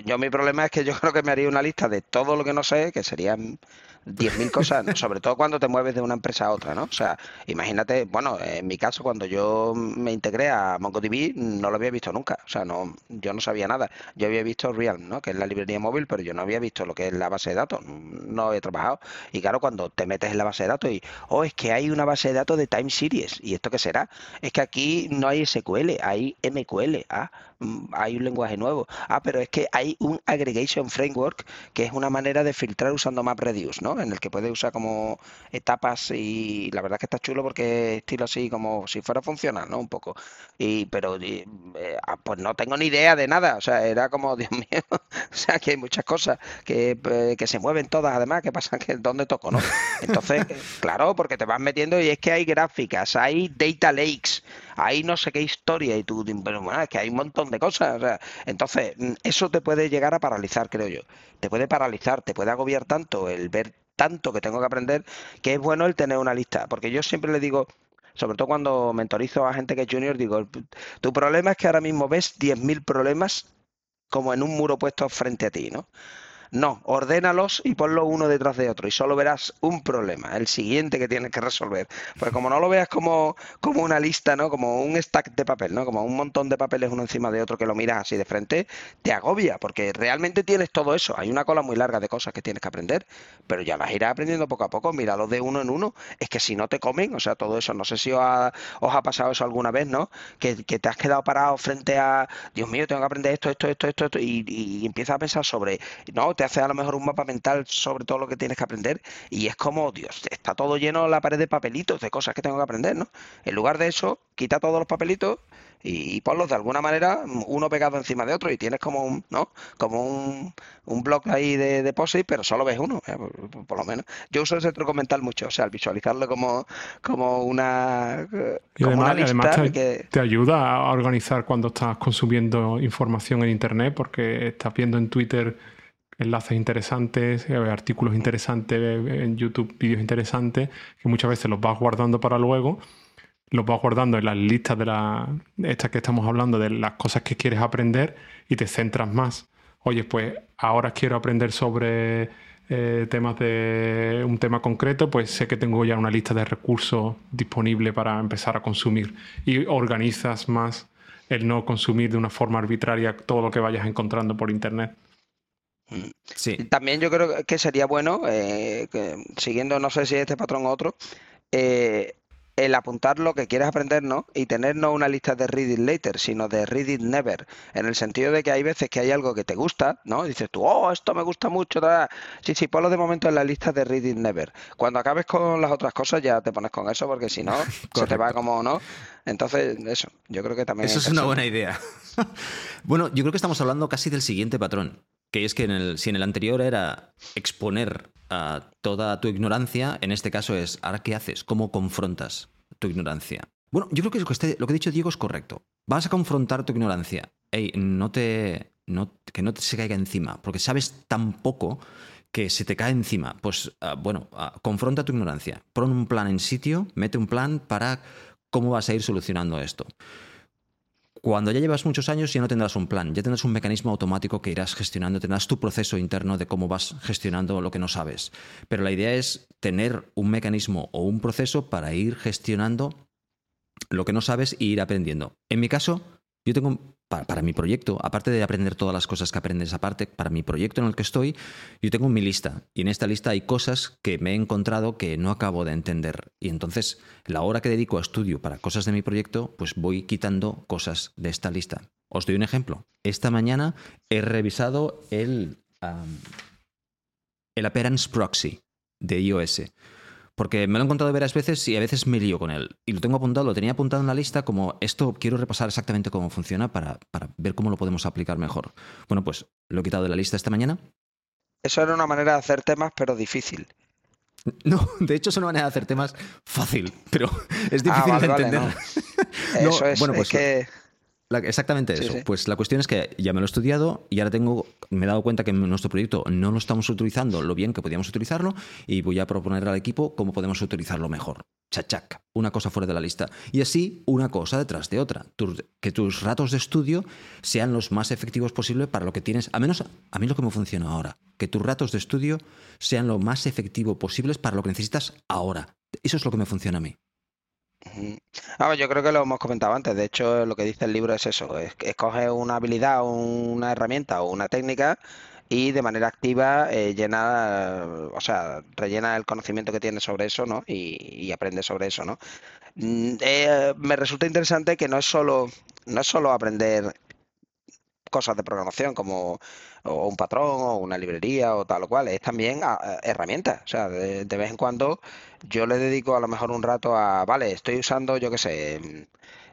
yo, mi problema es que yo creo que me haría una lista de todo lo que no sé, que serían 10.000 cosas, sobre todo cuando te mueves de una empresa a otra, ¿no? O sea, imagínate, bueno, en mi caso, cuando yo me integré a MongoDB, no lo había visto nunca, o sea, no, yo no sabía nada. Yo había visto Realm, ¿no? Que es la librería móvil, pero yo no había visto lo que es la base de datos, no he trabajado. Y claro, cuando te metes en la base de datos y, oh, es que hay una base de datos de Time Series, ¿y esto qué será? Es que aquí no hay SQL, hay MQL, ah, hay un lenguaje nuevo. Ah, pero es que hay un aggregation framework que es una manera de filtrar usando MapReduce, ¿no? En el que puedes usar como etapas y la verdad es que está chulo porque estilo así como si fuera funcional, ¿no? Un poco. Y pero eh, ah, pues no tengo ni idea de nada, o sea, era como Dios mío, o sea, que hay muchas cosas que, eh, que se mueven todas además, que pasa que dónde toco, ¿no? Entonces, claro, porque te vas metiendo y es que hay gráficas, hay data lakes, hay no sé qué historia y tú, pero es que hay un montón de cosas, o sea, entonces mm, eso te puede llegar a paralizar, creo yo. Te puede paralizar, te puede agobiar tanto el ver tanto que tengo que aprender, que es bueno el tener una lista. Porque yo siempre le digo, sobre todo cuando mentorizo a gente que es junior, digo, tu problema es que ahora mismo ves 10.000 problemas como en un muro puesto frente a ti, ¿no? No, ordénalos y ponlo uno detrás de otro y solo verás un problema, el siguiente que tienes que resolver. Porque como no lo veas como, como una lista, ¿no? Como un stack de papel, ¿no? Como un montón de papeles uno encima de otro que lo miras así de frente, te agobia, porque realmente tienes todo eso. Hay una cola muy larga de cosas que tienes que aprender, pero ya las irás aprendiendo poco a poco, míralo de uno en uno. Es que si no te comen, o sea, todo eso, no sé si os ha, pasado eso alguna vez, ¿no? Que, te has quedado parado frente a, Dios mío, tengo que aprender esto, esto, esto, esto, esto y, y empiezas a pensar sobre, no, te hace a lo mejor un mapa mental sobre todo lo que tienes que aprender y es como, Dios, está todo lleno la pared de papelitos, de cosas que tengo que aprender, ¿no? En lugar de eso, quita todos los papelitos y, ponlos de alguna manera uno pegado encima de otro y tienes como un, ¿no? Como un, un blog ahí de, de pero solo ves uno, ¿eh? por, lo menos. Yo uso ese truco mental mucho, o sea, al visualizarlo como, como una, como además, te, te ayuda a organizar cuando estás consumiendo información en Internet porque estás viendo en Twitter enlaces interesantes, eh, artículos interesantes en YouTube, vídeos interesantes, que muchas veces los vas guardando para luego, los vas guardando en las listas de la, estas que estamos hablando, de las cosas que quieres aprender y te centras más. Oye, pues ahora quiero aprender sobre eh, temas de un tema concreto, pues sé que tengo ya una lista de recursos disponible para empezar a consumir y organizas más el no consumir de una forma arbitraria todo lo que vayas encontrando por internet. Sí. También yo creo que sería bueno, eh, siguiendo, no sé si este patrón o otro, eh, el apuntar lo que quieres aprender, ¿no? Y tener no una lista de read it later, sino de read it never. En el sentido de que hay veces que hay algo que te gusta, ¿no? dices tú, oh, esto me gusta mucho. Sí, sí, ponlo de momento en la lista de read it never. Cuando acabes con las otras cosas ya te pones con eso, porque si no, se te va como, ¿no? Entonces, eso, yo creo que también... Eso es una buena idea. bueno, yo creo que estamos hablando casi del siguiente patrón que es que en el, si en el anterior era exponer a toda tu ignorancia, en este caso es, ¿ahora qué haces? ¿Cómo confrontas tu ignorancia? Bueno, yo creo que lo que, ha dicho Diego es correcto. Vas a confrontar tu ignorancia. Ey, no te, que no te se caiga encima, porque sabes tan poco que se te cae encima. Pues ah, bueno, ah, confronta tu ignorancia. Pon un plan en sitio, mete un plan para cómo vas a ir solucionando esto. Cuando ya llevas muchos años ya no tendrás un plan, ya tendrás un mecanismo automático que irás gestionando, tendrás tu proceso interno de cómo vas gestionando lo que no sabes. Pero la idea es tener un mecanismo o un proceso para ir gestionando lo que no sabes e ir aprendiendo. En mi caso, yo tengo para, mi proyecto, aparte de aprender todas las cosas que aprendes aparte, para mi proyecto en el que estoy, yo tengo mi lista. Y en esta lista hay cosas que me he encontrado que no acabo de entender. Y entonces, la hora que dedico a estudio para cosas de mi proyecto, pues voy quitando cosas de esta lista. Os doy un ejemplo. Esta mañana he revisado el, el Appearance Proxy de iOS. Porque me lo he encontrado varias veces y a veces me lío con él. Y lo tengo apuntado, lo tenía apuntado en la lista como esto quiero repasar exactamente cómo funciona para, ver cómo lo podemos aplicar mejor. Bueno, pues lo he quitado de la lista esta mañana. Eso era una manera de hacer temas, pero difícil. No, de hecho es una manera de hacer temas fácil, pero es ah, difícil de entender. Eso es, bueno, pues, que exactamente eso. Pues la cuestión es que ya me lo he estudiado y ahora tengo, me he dado cuenta que en nuestro proyecto no lo estamos utilizando lo bien que podíamos utilizarlo y voy a proponer al equipo cómo podemos utilizarlo mejor. Chachac, una cosa fuera de la lista. Y así una cosa detrás de otra. que tus ratos de estudio sean los más efectivos posibles para lo que tienes, a menos a mí lo que me funciona ahora. Que tus ratos de estudio sean lo más efectivo posibles para lo que necesitas ahora. Eso es lo que me funciona a mí. Ah, yo creo que lo hemos comentado antes. De hecho, lo que dice el libro es eso: escoge una habilidad, una herramienta o una técnica y de manera activa eh, llena, o sea, rellena el conocimiento que tienes sobre eso, ¿no? Y, aprende sobre eso, ¿no? Mm, eh, me resulta interesante que no es solo, no es solo aprender cosas de programación como un patrón o una librería o tal o cual, es también ah, herramientas. O sea, de, de, vez en cuando yo le dedico a lo mejor un rato a, vale, estoy usando, yo qué sé,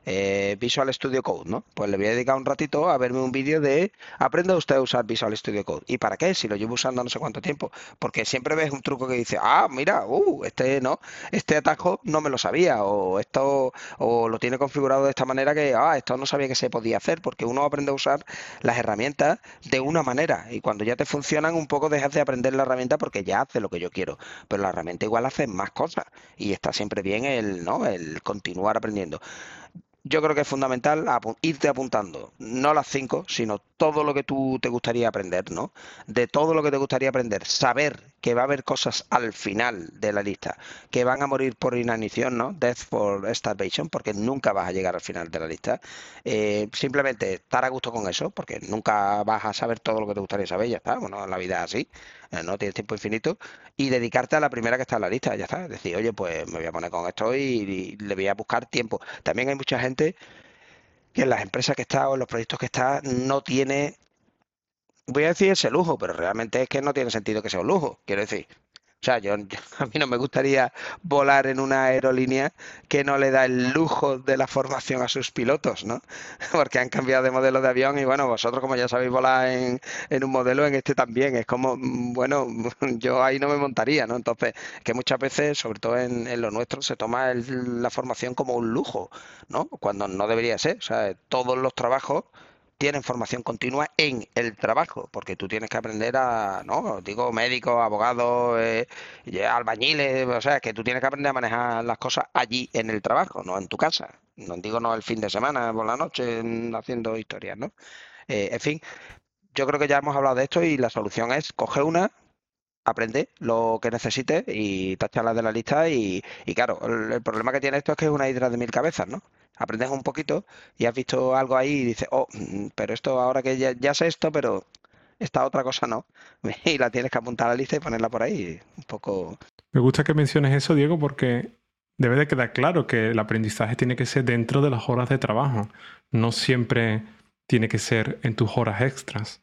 eh, Visual Studio Code, ¿no? Pues le voy a dedicar un ratito a verme un vídeo de aprenda usted a usar Visual Studio Code. ¿Y para qué? Si lo llevo usando no sé cuánto tiempo. Porque siempre ves un truco que dice, ah, mira, uh, este no, este atajo no me lo sabía, o esto, o lo tiene configurado de esta manera que, ah, esto no sabía que se podía hacer, porque uno aprende a usar las herramientas de una manera. Y cuando ya te funcionan, un poco dejas de aprender la herramienta porque ya hace lo que yo quiero. Pero la herramienta igual hace más cosas. Y está siempre bien el, ¿no? El continuar aprendiendo yo creo que es fundamental irte apuntando, no las cinco, sino todo lo que tú te gustaría aprender, ¿no? De todo lo que te gustaría aprender, saber que va a haber cosas al final de la lista que van a morir por inanición, ¿no? Death for starvation, porque nunca vas a llegar al final de la lista. Eh, simplemente estar a gusto con eso, porque nunca vas a saber todo lo que te gustaría saber, ya está. Bueno, la vida es así, no tienes tiempo infinito. Y dedicarte a la primera que está en la lista, ya está. Es decir, oye, pues me voy a poner con esto y le voy a buscar tiempo. También hay mucha gente que en las empresas que está o en los proyectos que está no tiene, voy a decir ese lujo, pero realmente es que no tiene sentido que sea un lujo. Quiero decir, sea, yo, a mí no me gustaría volar en una aerolínea que no le da el lujo de la formación a sus pilotos, ¿no? Porque han cambiado de modelo de avión y bueno, vosotros como ya sabéis volar en, un modelo, en este también. Es como, mm, bueno, yo ahí no me montaría, ¿no? Entonces, que muchas veces, sobre todo en, en lo nuestro, se toma la formación como un lujo, ¿no? Cuando no debería ser. O sea, todos los trabajos tienen formación continua en el trabajo, porque tú tienes que aprender a, no, digo, médicos, abogados, eh, albañiles, o sea, que tú tienes que aprender a manejar las cosas allí en el trabajo, no en tu casa. No digo no el fin de semana, por la noche, haciendo historias, ¿no? Eh, en fin, yo creo que ya hemos hablado de esto y la solución es coge una, aprende lo que necesites y tachala de la lista y, y claro, el, problema que tiene esto es que es una hidra de mil cabezas, ¿no? Aprendes un poquito y has visto algo ahí y dices, oh, mm, pero esto ahora que ya, sé esto, pero esta otra cosa no. Y la tienes que apuntar a la lista y ponerla por ahí. Un poco. Me gusta que menciones eso, Diego, porque debe de quedar claro que el aprendizaje tiene que ser dentro de las horas de trabajo. No siempre tiene que ser en tus horas extras.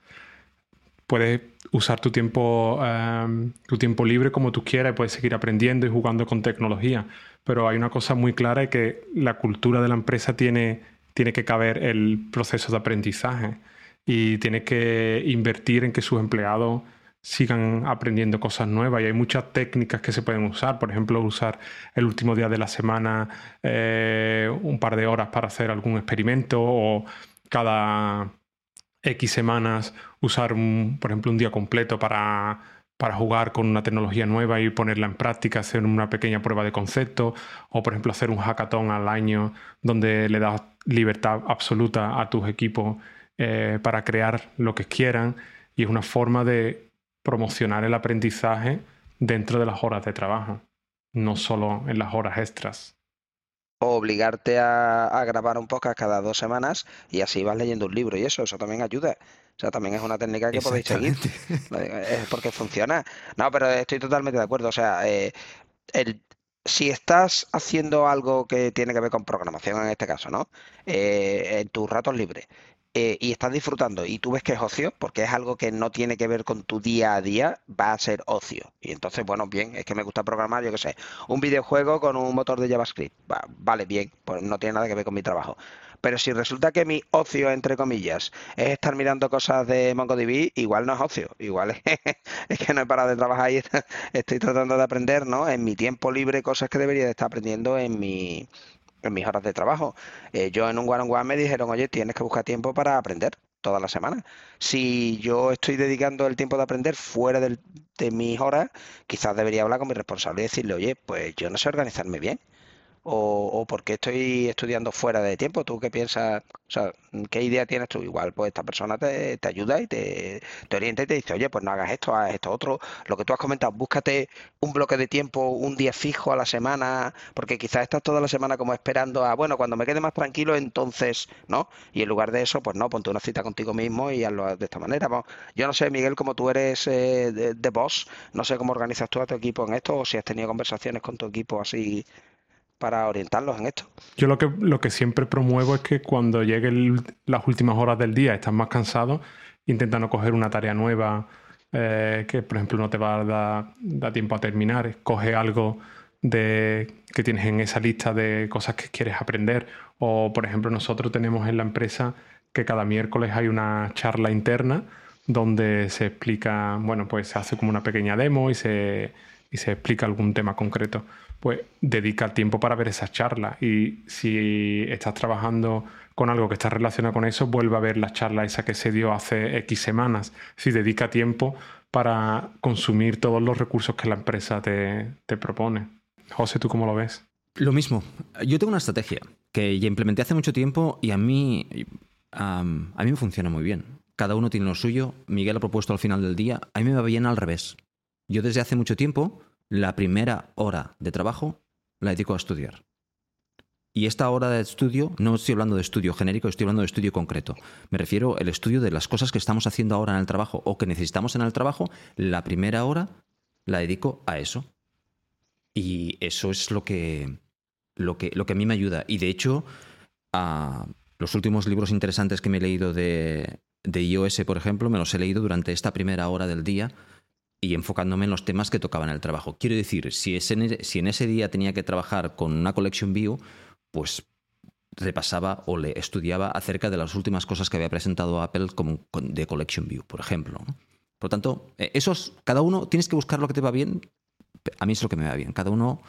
Puedes usar tu tiempo, em, tu tiempo libre como tú quieras y puedes seguir aprendiendo y jugando con tecnología pero hay una cosa muy clara que la cultura de la empresa tiene, tiene que caber el proceso de aprendizaje y tiene que invertir en que sus empleados sigan aprendiendo cosas nuevas. Y hay muchas técnicas que se pueden usar, por ejemplo, usar el último día de la semana eh, un par de horas para hacer algún experimento o cada X semanas usar, por ejemplo, un día completo para para jugar con una tecnología nueva y ponerla en práctica, hacer una pequeña prueba de concepto o, por ejemplo, hacer un hackathon al año donde le das libertad absoluta a tus equipos eh, para crear lo que quieran y es una forma de promocionar el aprendizaje dentro de las horas de trabajo, no solo en las horas extras. O obligarte a, grabar un podcast cada dos semanas y así vas leyendo un libro y eso, eso también ayuda. O sea, también es una técnica que podéis seguir. Es porque funciona. No, pero estoy totalmente de acuerdo. O sea, eh, el, si estás haciendo algo que tiene que ver con programación en este caso, ¿no? Eh, en tus ratos libres eh, y estás disfrutando y tú ves que es ocio, porque es algo que no tiene que ver con tu día a día, va a ser ocio. Y entonces, bueno, bien, es que me gusta programar, yo qué sé, un videojuego con un motor de JavaScript. vale, bien, pues no tiene nada que ver con mi trabajo. Pero si resulta que mi ocio, entre comillas, es estar mirando cosas de MongoDB, igual no es ocio, igual es, que no he parado de trabajar y estoy tratando de aprender, ¿no? En mi tiempo libre, cosas que debería de estar aprendiendo en mi en mis horas de trabajo. Eh, yo en un one-on-one me dijeron, oye, tienes que buscar tiempo para aprender toda la semana. Si yo estoy dedicando el tiempo de aprender fuera de mis horas, quizás debería hablar con mi responsable y decirle, oye, pues yo no sé organizarme bien o, o porque estoy estudiando fuera de tiempo. ¿Tú qué piensas? O sea, ¿qué idea tienes tú? Igual, pues esta persona te, ayuda y te, orienta y te dice, oye, pues no hagas esto, haz esto otro. Lo que tú has comentado, búscate un bloque de tiempo, un día fijo a la semana, porque quizás estás toda la semana como esperando a, bueno, cuando me quede más tranquilo, entonces, ¿no? Y en lugar de eso, pues no, ponte una cita contigo mismo y hazlo de esta manera. Yo no sé, Miguel, como tú eres eh, de, de boss, no sé cómo organizas tú a tu equipo en esto o si has tenido conversaciones con tu equipo así para orientarlos en esto. Yo lo que, lo que siempre promuevo es que cuando lleguen las últimas horas del día, estás más cansado, intenta no coger una tarea nueva eh, que, por ejemplo, no te va a dar, tiempo a terminar. Coge algo de, que tienes en esa lista de cosas que quieres aprender. O, por ejemplo, nosotros tenemos en la empresa que cada miércoles hay una charla interna donde se explica, bueno, pues se hace como una pequeña demo y se, y se explica algún tema concreto pues dedica tiempo para ver esas charlas. Y si estás trabajando con algo que está relacionado con eso, vuelve a ver la charla esa que se dio hace X semanas. Si dedica tiempo para consumir todos los recursos que la empresa te, propone. José, ¿tú cómo lo ves? Lo mismo. Yo tengo una estrategia que ya implementé hace mucho tiempo y a mí, a mí me funciona muy bien. Cada uno tiene lo suyo. Miguel ha propuesto al final del día. A mí me va bien al revés. Yo desde hace mucho tiempo la primera hora de trabajo la dedico a estudiar. Y esta hora de estudio, no estoy hablando de estudio genérico, estoy hablando de estudio concreto. Me refiero al estudio de las cosas que estamos haciendo ahora en el trabajo o que necesitamos en el trabajo. La primera hora la dedico a eso. Y eso es lo que, lo que, lo que a mí me ayuda. Y de hecho, los últimos libros interesantes que me he leído de, de iOS, por ejemplo, me los he leído durante esta primera hora del día y enfocándome en los temas que tocaban el trabajo. Quiero decir, si, si en ese día tenía que trabajar con una Collection View, pues repasaba o le estudiaba acerca de las últimas cosas que había presentado Apple de Collection View, por ejemplo. Por lo tanto, eh, esos, cada uno tienes que buscar lo que te va bien. A mí es lo que me va bien. Cada uno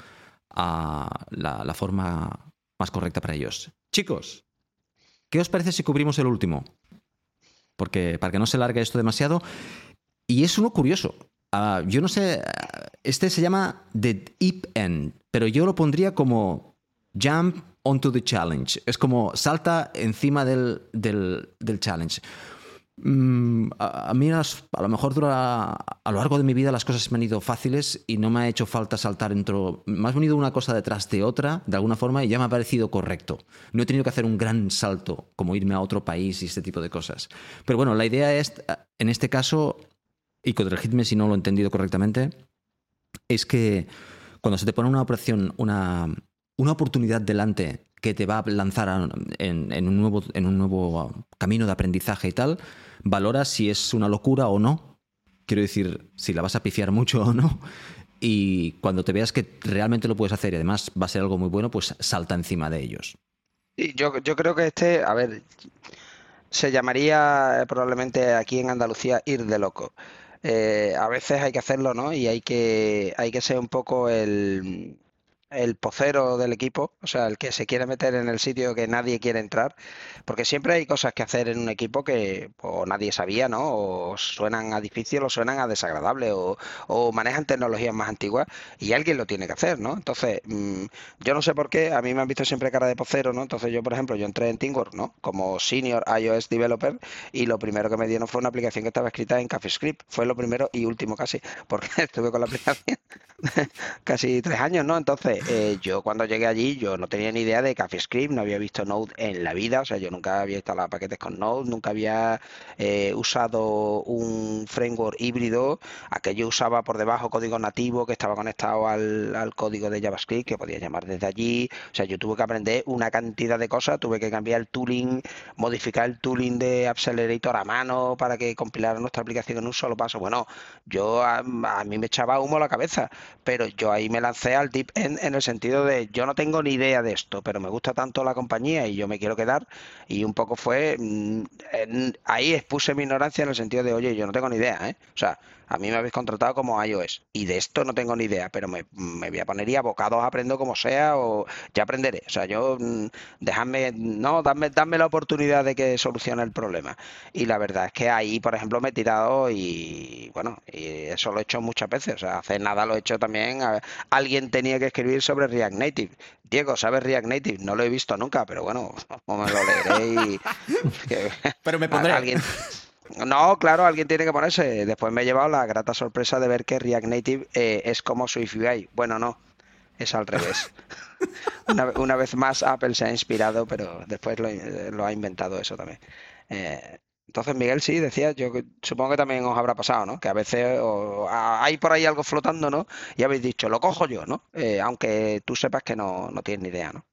a la forma más correcta para ellos. Chicos, ¿qué os parece si cubrimos el último? Porque para que no se largue esto demasiado. Y es uno curioso. Ah, yo no sé, este se llama The Deep End, pero yo lo pondría como Jump onto the Challenge. Es como salta encima del, del, challenge. Mm, a, mí a, lo mejor a lo largo de mi vida las cosas me han ido fáciles y no me ha hecho falta saltar dentro. Me ha venido una cosa detrás de otra, de alguna forma, y ya me ha parecido correcto. No he tenido que hacer un gran salto, como irme a otro país y este tipo de cosas. Pero bueno, la idea es, en este caso, y corregidme si no lo he entendido correctamente, es que cuando se te pone una operación, una, una oportunidad delante que te va a lanzar en, un nuevo, en un nuevo camino de aprendizaje y tal, valoras si es una locura o no. Quiero decir, si la vas a pifiar mucho o no. Y cuando te veas que realmente lo puedes hacer y además va a ser algo muy bueno, pues salta encima de ellos. yo, yo creo que este, a ver, se llamaría probablemente aquí en Andalucía ir de loco. Eh, a veces hay que hacerlo, ¿no? Y hay que, hay que ser un poco el, el pocero del equipo, o sea, el que se quiere meter en el sitio que nadie quiere entrar, porque siempre hay cosas que hacer en un equipo que o nadie sabía, ¿no? O suenan a difícil o suenan a desagradable o, manejan tecnologías más antiguas y alguien lo tiene que hacer, ¿no? Entonces, mm, yo no sé por qué, a mí me han visto siempre cara de pocero, ¿no? Entonces yo, por ejemplo, yo entré en Teamwork, ¿no? Como senior iOS developer y lo primero que me dieron fue una aplicación que estaba escrita en CaffeeScript, fue lo primero y último casi, porque estuve con la aplicación casi tres años, ¿no? Entonces, eh, yo cuando llegué allí, yo no tenía ni idea de CaffeeScript, no había visto Node en la vida, o sea, yo nunca había instalado paquetes con Node, nunca había eh, usado un framework híbrido, aquello usaba por debajo código nativo que estaba conectado al, al código de JavaScript que podía llamar desde allí, o sea, yo tuve que aprender una cantidad de cosas, tuve que cambiar el tooling, modificar el tooling de Accelerator a mano para que compilara nuestra aplicación en un solo paso. Bueno, yo a, a mí me echaba humo a la cabeza, pero yo ahí me lancé al deep end en el sentido de yo no tengo ni idea de esto, pero me gusta tanto la compañía y yo me quiero quedar y un poco fue mm, ahí expuse mi ignorancia en el sentido de oye, yo no tengo ni idea, ¿eh? O sea, a mí me habéis contratado como iOS y de esto no tengo ni idea, pero me, voy a poner y abocados aprendo como sea o ya aprenderé. O sea, yo mm, dejadme, no, dame, dame la oportunidad de que solucione el problema. Y la verdad es que ahí, por ejemplo, me he tirado y bueno, y eso lo he hecho muchas veces. O sea, hace nada lo he hecho también. alguien tenía que escribir sobre React Native. Diego, ¿sabes React Native? No lo he visto nunca, pero bueno, me lo leeré y... pero me pondré. Alguien... No, claro, alguien tiene que ponerse. Después me he llevado la grata sorpresa de ver que React Native eh, es como Swift UI. Bueno, no, es al revés. una, vez más Apple se ha inspirado, pero después lo, ha inventado eso también. Eh, entonces, Miguel, sí, decía, yo supongo que también os habrá pasado, ¿no? Que a veces hay por ahí algo flotando, ¿no? Y habéis dicho, lo cojo yo, ¿no? Eh, aunque tú sepas que no, no tienes ni idea, ¿no?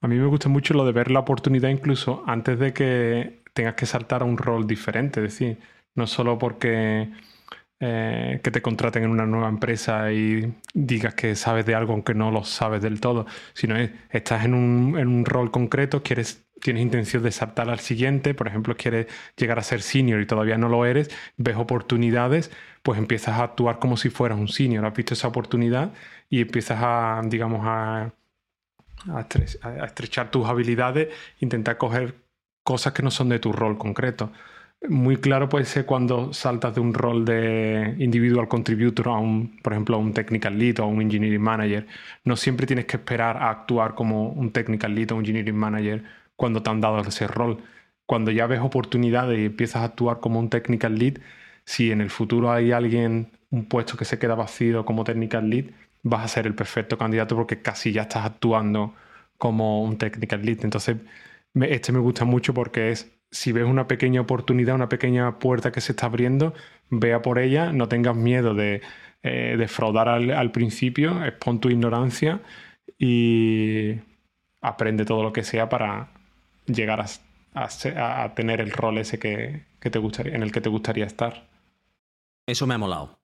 A mí me gusta mucho lo de ver la oportunidad incluso antes de que tengas que saltar a un rol diferente. Es decir, no solo porque eh, que te contraten en una nueva empresa y digas que sabes de algo aunque no lo sabes del todo, sino es, estás en un, en un rol concreto, quieres tienes intención de saltar al siguiente, por ejemplo, quieres llegar a ser senior y todavía no lo eres, ves oportunidades, pues empiezas a actuar como si fueras un senior, has visto esa oportunidad y empiezas a, digamos, a, a, estrechar tus habilidades, intentar coger cosas que no son de tu rol concreto. Muy claro puede ser cuando saltas de un rol de individual contributor a un, por ejemplo, a un technical lead o a un engineering manager. No siempre tienes que esperar a actuar como un technical lead o un engineering manager cuando te han dado ese rol. Cuando ya ves oportunidades y empiezas a actuar como un technical lead, si en el futuro hay alguien, un puesto que se queda vacío como technical lead, vas a ser el perfecto candidato porque casi ya estás actuando como un technical lead. Entonces, este me gusta mucho porque es, si ves una pequeña oportunidad, una pequeña puerta que se está abriendo, vea por ella, no tengas miedo de eh, defraudar al, principio, expon tu ignorancia y aprende todo lo que sea para llegar a, tener el rol ese que, te gustaría, en el que te gustaría estar. Eso me ha molado.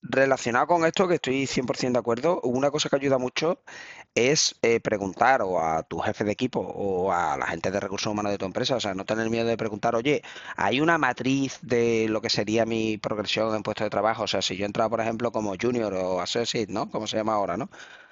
Relacionado con esto, que estoy 100% de acuerdo, una cosa que ayuda mucho es eh, preguntar o a tu jefe de equipo o a la gente de recursos humanos de tu empresa, o sea, no tener miedo de preguntar, oye, ¿hay una matriz de lo que sería mi progresión en puesto de trabajo? O sea, si yo he entrado, por ejemplo, como junior o associate, ¿no? Como se llama ahora, ¿no?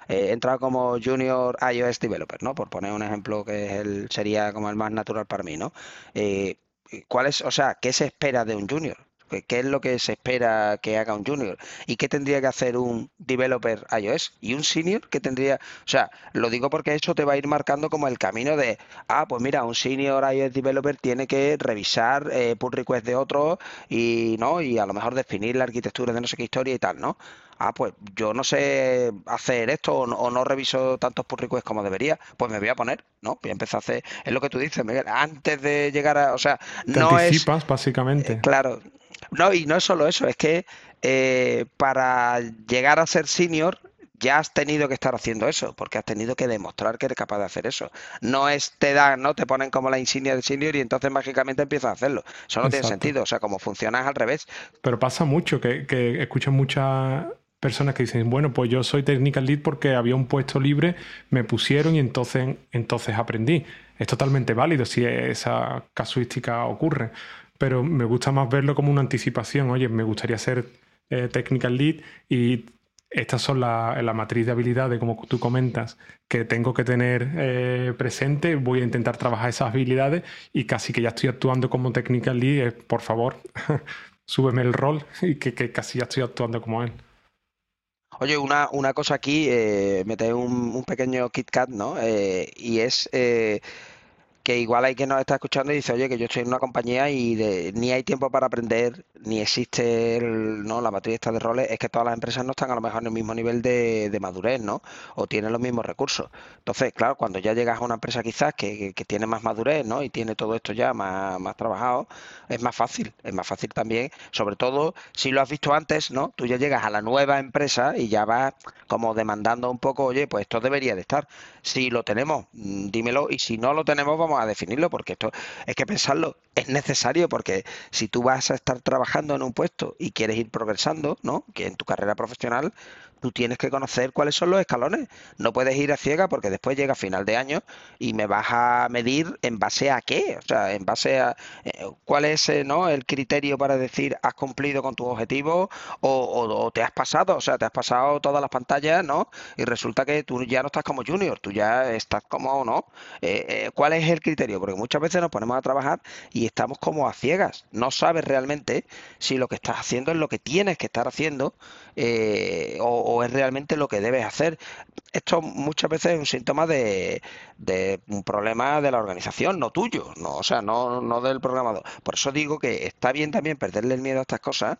Eh, he entrado como junior iOS developer, ¿no? Por poner un ejemplo que el, sería como el más natural para mí, ¿no? Eh, ¿Cuál es, o sea, qué se espera de un junior? Qué es lo que se espera que haga un junior y qué tendría que hacer un developer iOS y un senior que tendría, o sea, lo digo porque eso te va a ir marcando como el camino de, ah, pues mira, un senior iOS developer tiene que revisar eh, pull request de otro y no y a lo mejor definir la arquitectura de no sé qué historia y tal, ¿no? Ah, pues yo no sé hacer esto o no, reviso tantos pull requests como debería, pues me voy a poner, ¿no? Voy a empezar a hacer, es lo que tú dices, Miguel, antes de llegar a, o sea, no anticipas, básicamente. Eh, claro, no, y no es solo eso, es que eh, para llegar a ser senior ya has tenido que estar haciendo eso, porque has tenido que demostrar que eres capaz de hacer eso. No es te dan, ¿no? Te ponen como la insignia de senior y entonces mágicamente empiezas a hacerlo. Eso no tiene sentido. O sea, como funciona es al revés. Pero pasa mucho que, que escuchan muchas personas que dicen, bueno, pues yo soy technical lead porque había un puesto libre, me pusieron y entonces, entonces aprendí. Es totalmente válido si esa casuística ocurre pero me gusta más verlo como una anticipación. Oye, me gustaría ser eh, technical lead y estas son la, la, matriz de habilidades, como tú comentas, que tengo que tener eh, presente. Voy a intentar trabajar esas habilidades y casi que ya estoy actuando como technical lead. por favor, súbeme el rol y que, casi ya estoy actuando como él. Oye, una, una cosa aquí, eh, un, un, pequeño KitKat, ¿no? Eh, y es que igual hay que nos está escuchando y dice, oye, que yo estoy en una compañía y ni hay tiempo para aprender, ni existe ¿no? la matriz de roles, es que todas las empresas no están a lo mejor en el mismo nivel de, madurez, ¿no? O tienen los mismos recursos. Entonces, claro, cuando ya llegas a una empresa quizás que, tiene más madurez, ¿no? Y tiene todo esto ya más, más trabajado, es más fácil, es más fácil también, sobre todo si lo has visto antes, ¿no? Tú ya llegas a la nueva empresa y ya vas como demandando un poco, oye, pues esto debería de estar. Si lo tenemos, mm, dímelo, y si no lo tenemos, vamos a definirlo, porque esto es que pensarlo es necesario, porque si tú vas a estar trabajando en un puesto y quieres ir progresando, ¿no? Que en tu carrera profesional, tú tienes que conocer cuáles son los escalones. No puedes ir a ciega porque después llega final de año y me vas a medir en base a qué, o sea, en base a eh, cuál es eh, ¿no? el criterio para decir has cumplido con tus objetivos o, te has pasado, o sea, te has pasado todas las pantallas, ¿no? Y resulta que tú ya no estás como junior, tú ya estás como, ¿no? Eh, ¿Cuál es el criterio? Porque muchas veces nos ponemos a trabajar y estamos como a ciegas, no sabes realmente si lo que estás haciendo es lo que tienes que estar haciendo o o es realmente lo que debes hacer. Esto muchas veces es un síntoma de, un problema de la organización, no tuyo, no, o sea, no, del programador. Por eso digo que está bien también perderle el miedo a estas cosas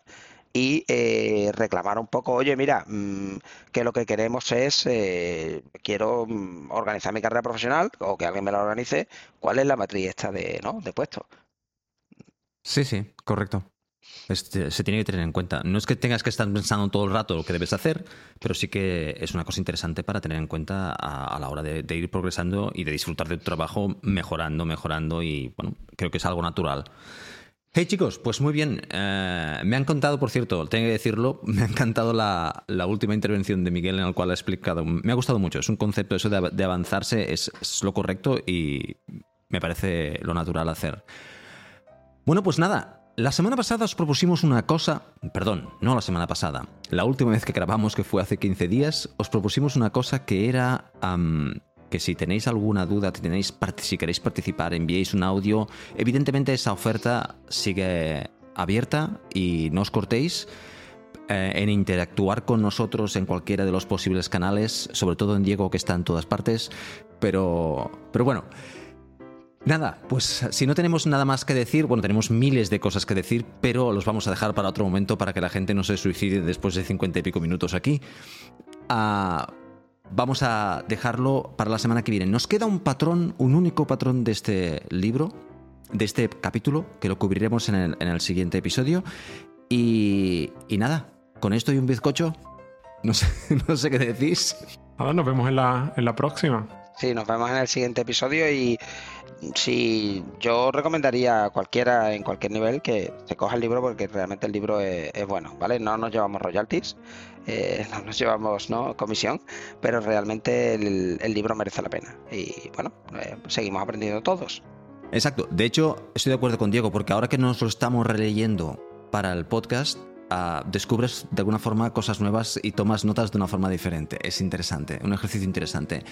y eh, reclamar un poco, oye, mira, mm, que lo que queremos es, eh, quiero mm, organizar mi carrera profesional o que alguien me la organice, ¿cuál es la matriz esta de, ¿no? de puesto? Sí, sí, correcto. Este, se tiene que tener en cuenta. No es que tengas que estar pensando todo el rato lo que debes hacer, pero sí que es una cosa interesante para tener en cuenta a, la hora de, ir progresando y de disfrutar de tu trabajo mejorando, mejorando y bueno, creo que es algo natural. Hey chicos, pues muy bien. Eh, me han contado, por cierto, tengo que decirlo, me ha encantado la, última intervención de Miguel en la cual ha explicado, me ha gustado mucho, es un concepto eso de, avanzarse, es lo correcto y me parece lo natural hacer. Bueno, pues nada, la semana pasada os propusimos una cosa, perdón, no la semana pasada, la última vez que grabamos, que fue hace 15 días, os propusimos una cosa que era que si tenéis alguna duda, si, queréis participar, enviéis un audio. Evidentemente esa oferta sigue abierta y no os cortéis eh, en interactuar con nosotros en cualquiera de los posibles canales, sobre todo en Diego que está en todas partes, pero, pero bueno. Nada, pues si no tenemos nada más que decir, bueno, tenemos miles de cosas que decir, pero los vamos a dejar para otro momento para que la gente no se suicide después de cincuenta y pico minutos aquí. Ah, vamos a dejarlo para la semana que viene. Nos queda un patrón, un único patrón de este libro, de este capítulo, que lo cubriremos en el, siguiente episodio. Y, nada, con esto y un bizcocho, no sé, no sé qué decís. Nada, nos vemos en la, en la próxima. Sí, nos vemos en el siguiente episodio y si yo recomendaría a cualquiera en cualquier nivel que se coja el libro porque realmente el libro es, bueno, ¿vale? No nos llevamos royalties, eh, no nos llevamos ¿no? comisión, pero realmente el, libro merece la pena. Y bueno, eh, seguimos aprendiendo todos. Exacto. De hecho, estoy de acuerdo con Diego porque ahora que nos lo estamos releyendo para el podcast, ah, descubres de alguna forma cosas nuevas y tomas notas de una forma diferente. Es interesante, un ejercicio interesante.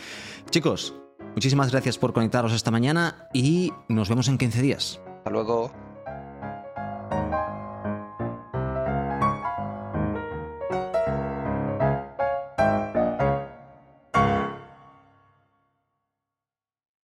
Chicos, Muchísimas gracias por conectaros esta mañana y nos vemos en 15 días. Hasta luego.